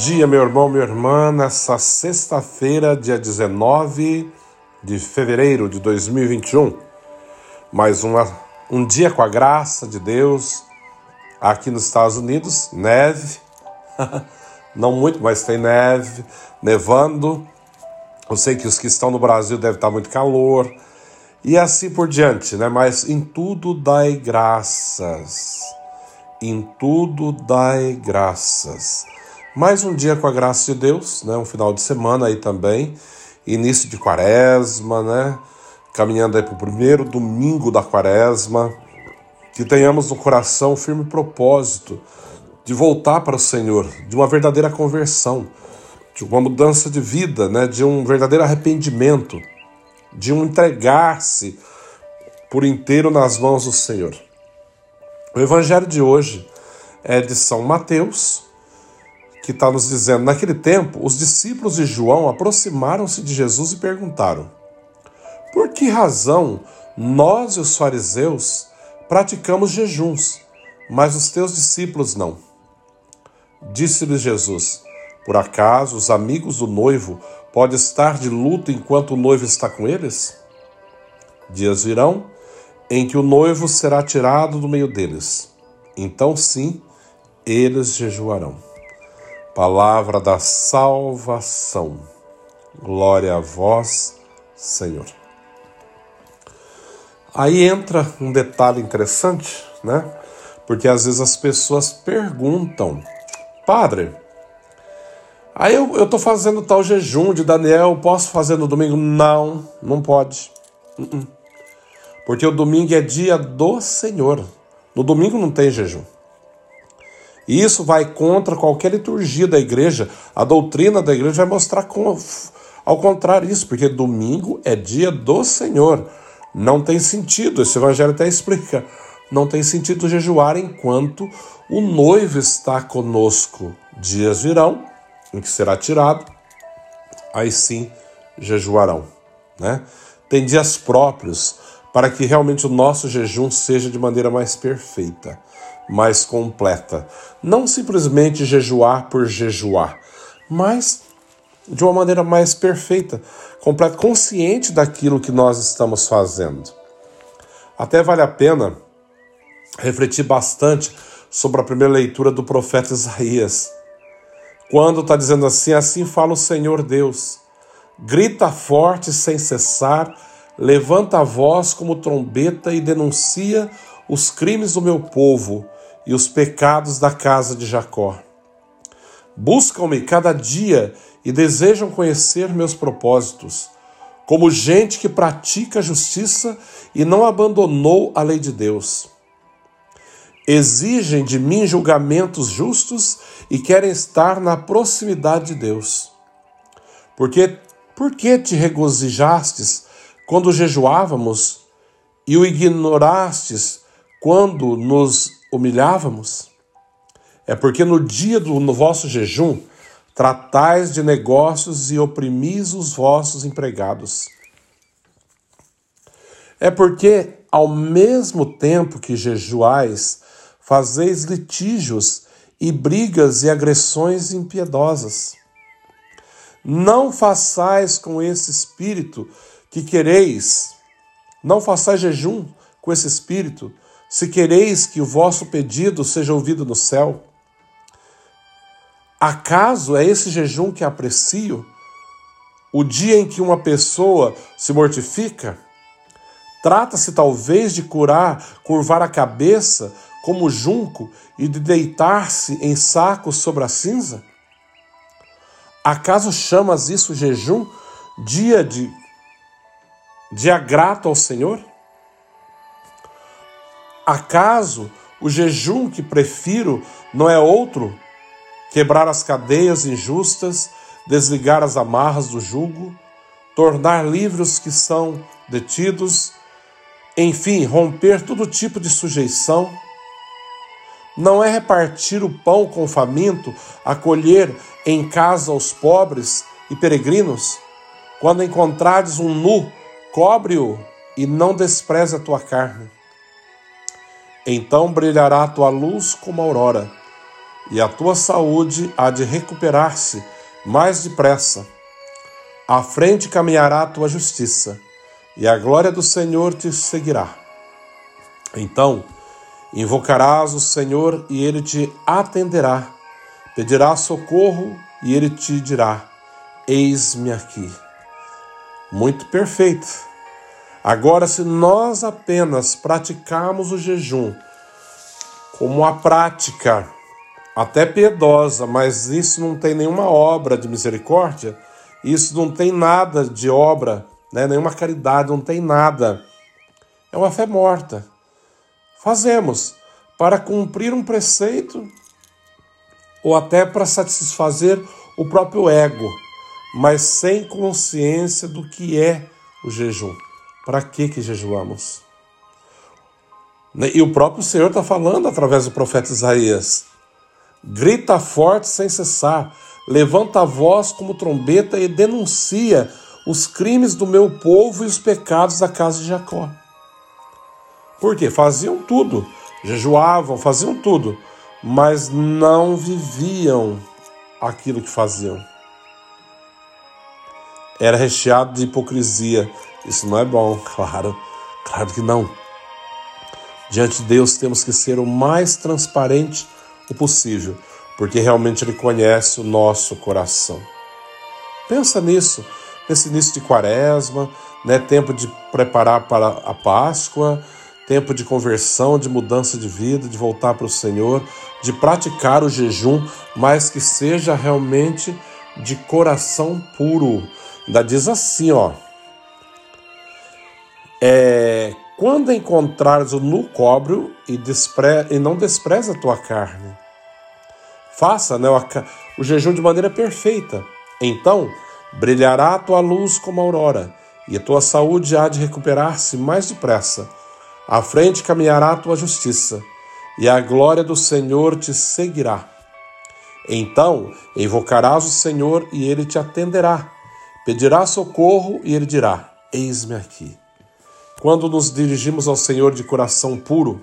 dia, meu irmão, minha irmã, nessa sexta-feira, dia 19 de fevereiro de 2021. Mais uma, um dia com a graça de Deus aqui nos Estados Unidos, neve, não muito, mas tem neve, nevando. Eu sei que os que estão no Brasil devem estar muito calor e assim por diante, né? Mas em tudo dai graças. Em tudo dai graças. Mais um dia com a graça de Deus, né? Um final de semana aí também, início de quaresma, né? Caminhando aí para o primeiro domingo da quaresma. Que tenhamos no coração um firme propósito de voltar para o Senhor, de uma verdadeira conversão, de uma mudança de vida, né? De um verdadeiro arrependimento, de um entregar-se por inteiro nas mãos do Senhor. O evangelho de hoje é de São Mateus, que está nos dizendo: naquele tempo, os discípulos de João aproximaram-se de Jesus e perguntaram: Por que razão nós e os fariseus praticamos jejuns, mas os teus discípulos não? Disse-lhes Jesus: Por acaso os amigos do noivo podem estar de luto enquanto o noivo está com eles? Dias virão em que o noivo será tirado do meio deles. Então, sim, eles jejuarão. Palavra da salvação. Glória a vós, Senhor. Aí entra um detalhe interessante, né? Porque às vezes as pessoas perguntam, Padre, aí eu, eu tô fazendo tal jejum de Daniel, posso fazer no domingo? Não, não pode. Uh -uh. Porque o domingo é dia do Senhor. No domingo não tem jejum. E isso vai contra qualquer liturgia da igreja. A doutrina da igreja vai mostrar como, ao contrário isso, porque domingo é dia do Senhor. Não tem sentido, esse evangelho até explica. Não tem sentido jejuar enquanto o noivo está conosco. Dias virão em que será tirado, aí sim jejuarão. Né? Tem dias próprios para que realmente o nosso jejum seja de maneira mais perfeita mais completa. Não simplesmente jejuar por jejuar, mas de uma maneira mais perfeita, completa, consciente daquilo que nós estamos fazendo. Até vale a pena refletir bastante sobre a primeira leitura do profeta Isaías, quando está dizendo assim: Assim fala o Senhor Deus, grita forte sem cessar, levanta a voz como trombeta e denuncia os crimes do meu povo e os pecados da casa de Jacó. Buscam-me cada dia e desejam conhecer meus propósitos, como gente que pratica a justiça e não abandonou a lei de Deus. Exigem de mim julgamentos justos e querem estar na proximidade de Deus. Porque por que te regozijastes quando jejuávamos e o ignorastes quando nos humilhávamos? É porque no dia do no vosso jejum tratais de negócios e oprimis os vossos empregados. É porque, ao mesmo tempo que jejuais, fazeis litígios e brigas e agressões impiedosas. Não façais com esse espírito que quereis, não façais jejum com esse espírito, se quereis que o vosso pedido seja ouvido no céu. Acaso é esse jejum que aprecio? O dia em que uma pessoa se mortifica? Trata-se talvez de curar, curvar a cabeça como junco e de deitar-se em sacos sobre a cinza? Acaso chamas isso jejum, dia de dia grato ao Senhor? Acaso o jejum que prefiro não é outro? Quebrar as cadeias injustas, desligar as amarras do jugo, tornar livres os que são detidos, enfim, romper todo tipo de sujeição? Não é repartir o pão com o faminto, acolher em casa os pobres e peregrinos? Quando encontrares um nu, cobre-o e não despreze a tua carne. Então brilhará a tua luz como a aurora, e a tua saúde há de recuperar-se mais depressa. À frente caminhará a tua justiça, e a glória do Senhor te seguirá. Então, invocarás o Senhor e ele te atenderá. Pedirás socorro e ele te dirá: Eis-me aqui. Muito perfeito. Agora, se nós apenas praticarmos o jejum como a prática até piedosa, mas isso não tem nenhuma obra de misericórdia, isso não tem nada de obra, né? nenhuma caridade, não tem nada. É uma fé morta. Fazemos para cumprir um preceito ou até para satisfazer o próprio ego, mas sem consciência do que é o jejum. Para que que jejuamos? E o próprio Senhor está falando através do profeta Isaías. Grita forte sem cessar, levanta a voz como trombeta e denuncia os crimes do meu povo e os pecados da casa de Jacó. Por quê? Faziam tudo, jejuavam, faziam tudo, mas não viviam aquilo que faziam. Era recheado de hipocrisia. Isso não é bom, claro, claro que não. Diante de Deus temos que ser o mais transparente o possível, porque realmente Ele conhece o nosso coração. Pensa nisso, nesse início de quaresma, né, tempo de preparar para a Páscoa, tempo de conversão, de mudança de vida, de voltar para o Senhor, de praticar o jejum, mas que seja realmente de coração puro. Ainda diz assim, ó. É, quando encontrares o nu cóbrio e, despre, e não despreza a tua carne, faça né, o jejum de maneira perfeita. Então brilhará a tua luz como a aurora, e a tua saúde há de recuperar-se mais depressa. À frente caminhará a tua justiça, e a glória do Senhor te seguirá. Então invocarás o Senhor e ele te atenderá. Pedirás socorro e ele dirá: Eis-me aqui. Quando nos dirigimos ao Senhor de coração puro,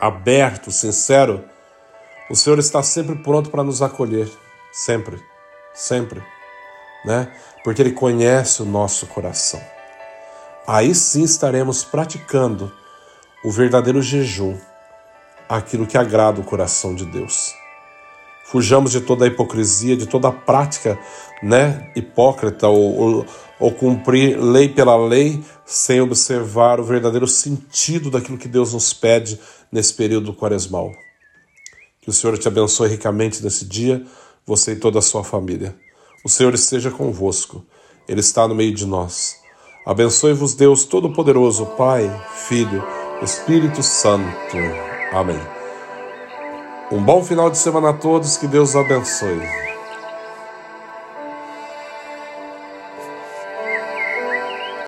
aberto, sincero, o Senhor está sempre pronto para nos acolher, sempre, sempre, né? Porque Ele conhece o nosso coração. Aí sim estaremos praticando o verdadeiro jejum, aquilo que agrada o coração de Deus. Fujamos de toda a hipocrisia, de toda a prática né, hipócrita ou, ou, ou cumprir lei pela lei sem observar o verdadeiro sentido daquilo que Deus nos pede nesse período quaresmal. Que o Senhor te abençoe ricamente nesse dia, você e toda a sua família. O Senhor esteja convosco, Ele está no meio de nós. Abençoe-vos, Deus Todo-Poderoso, Pai, Filho, Espírito Santo. Amém. Um bom final de semana a todos, que Deus abençoe.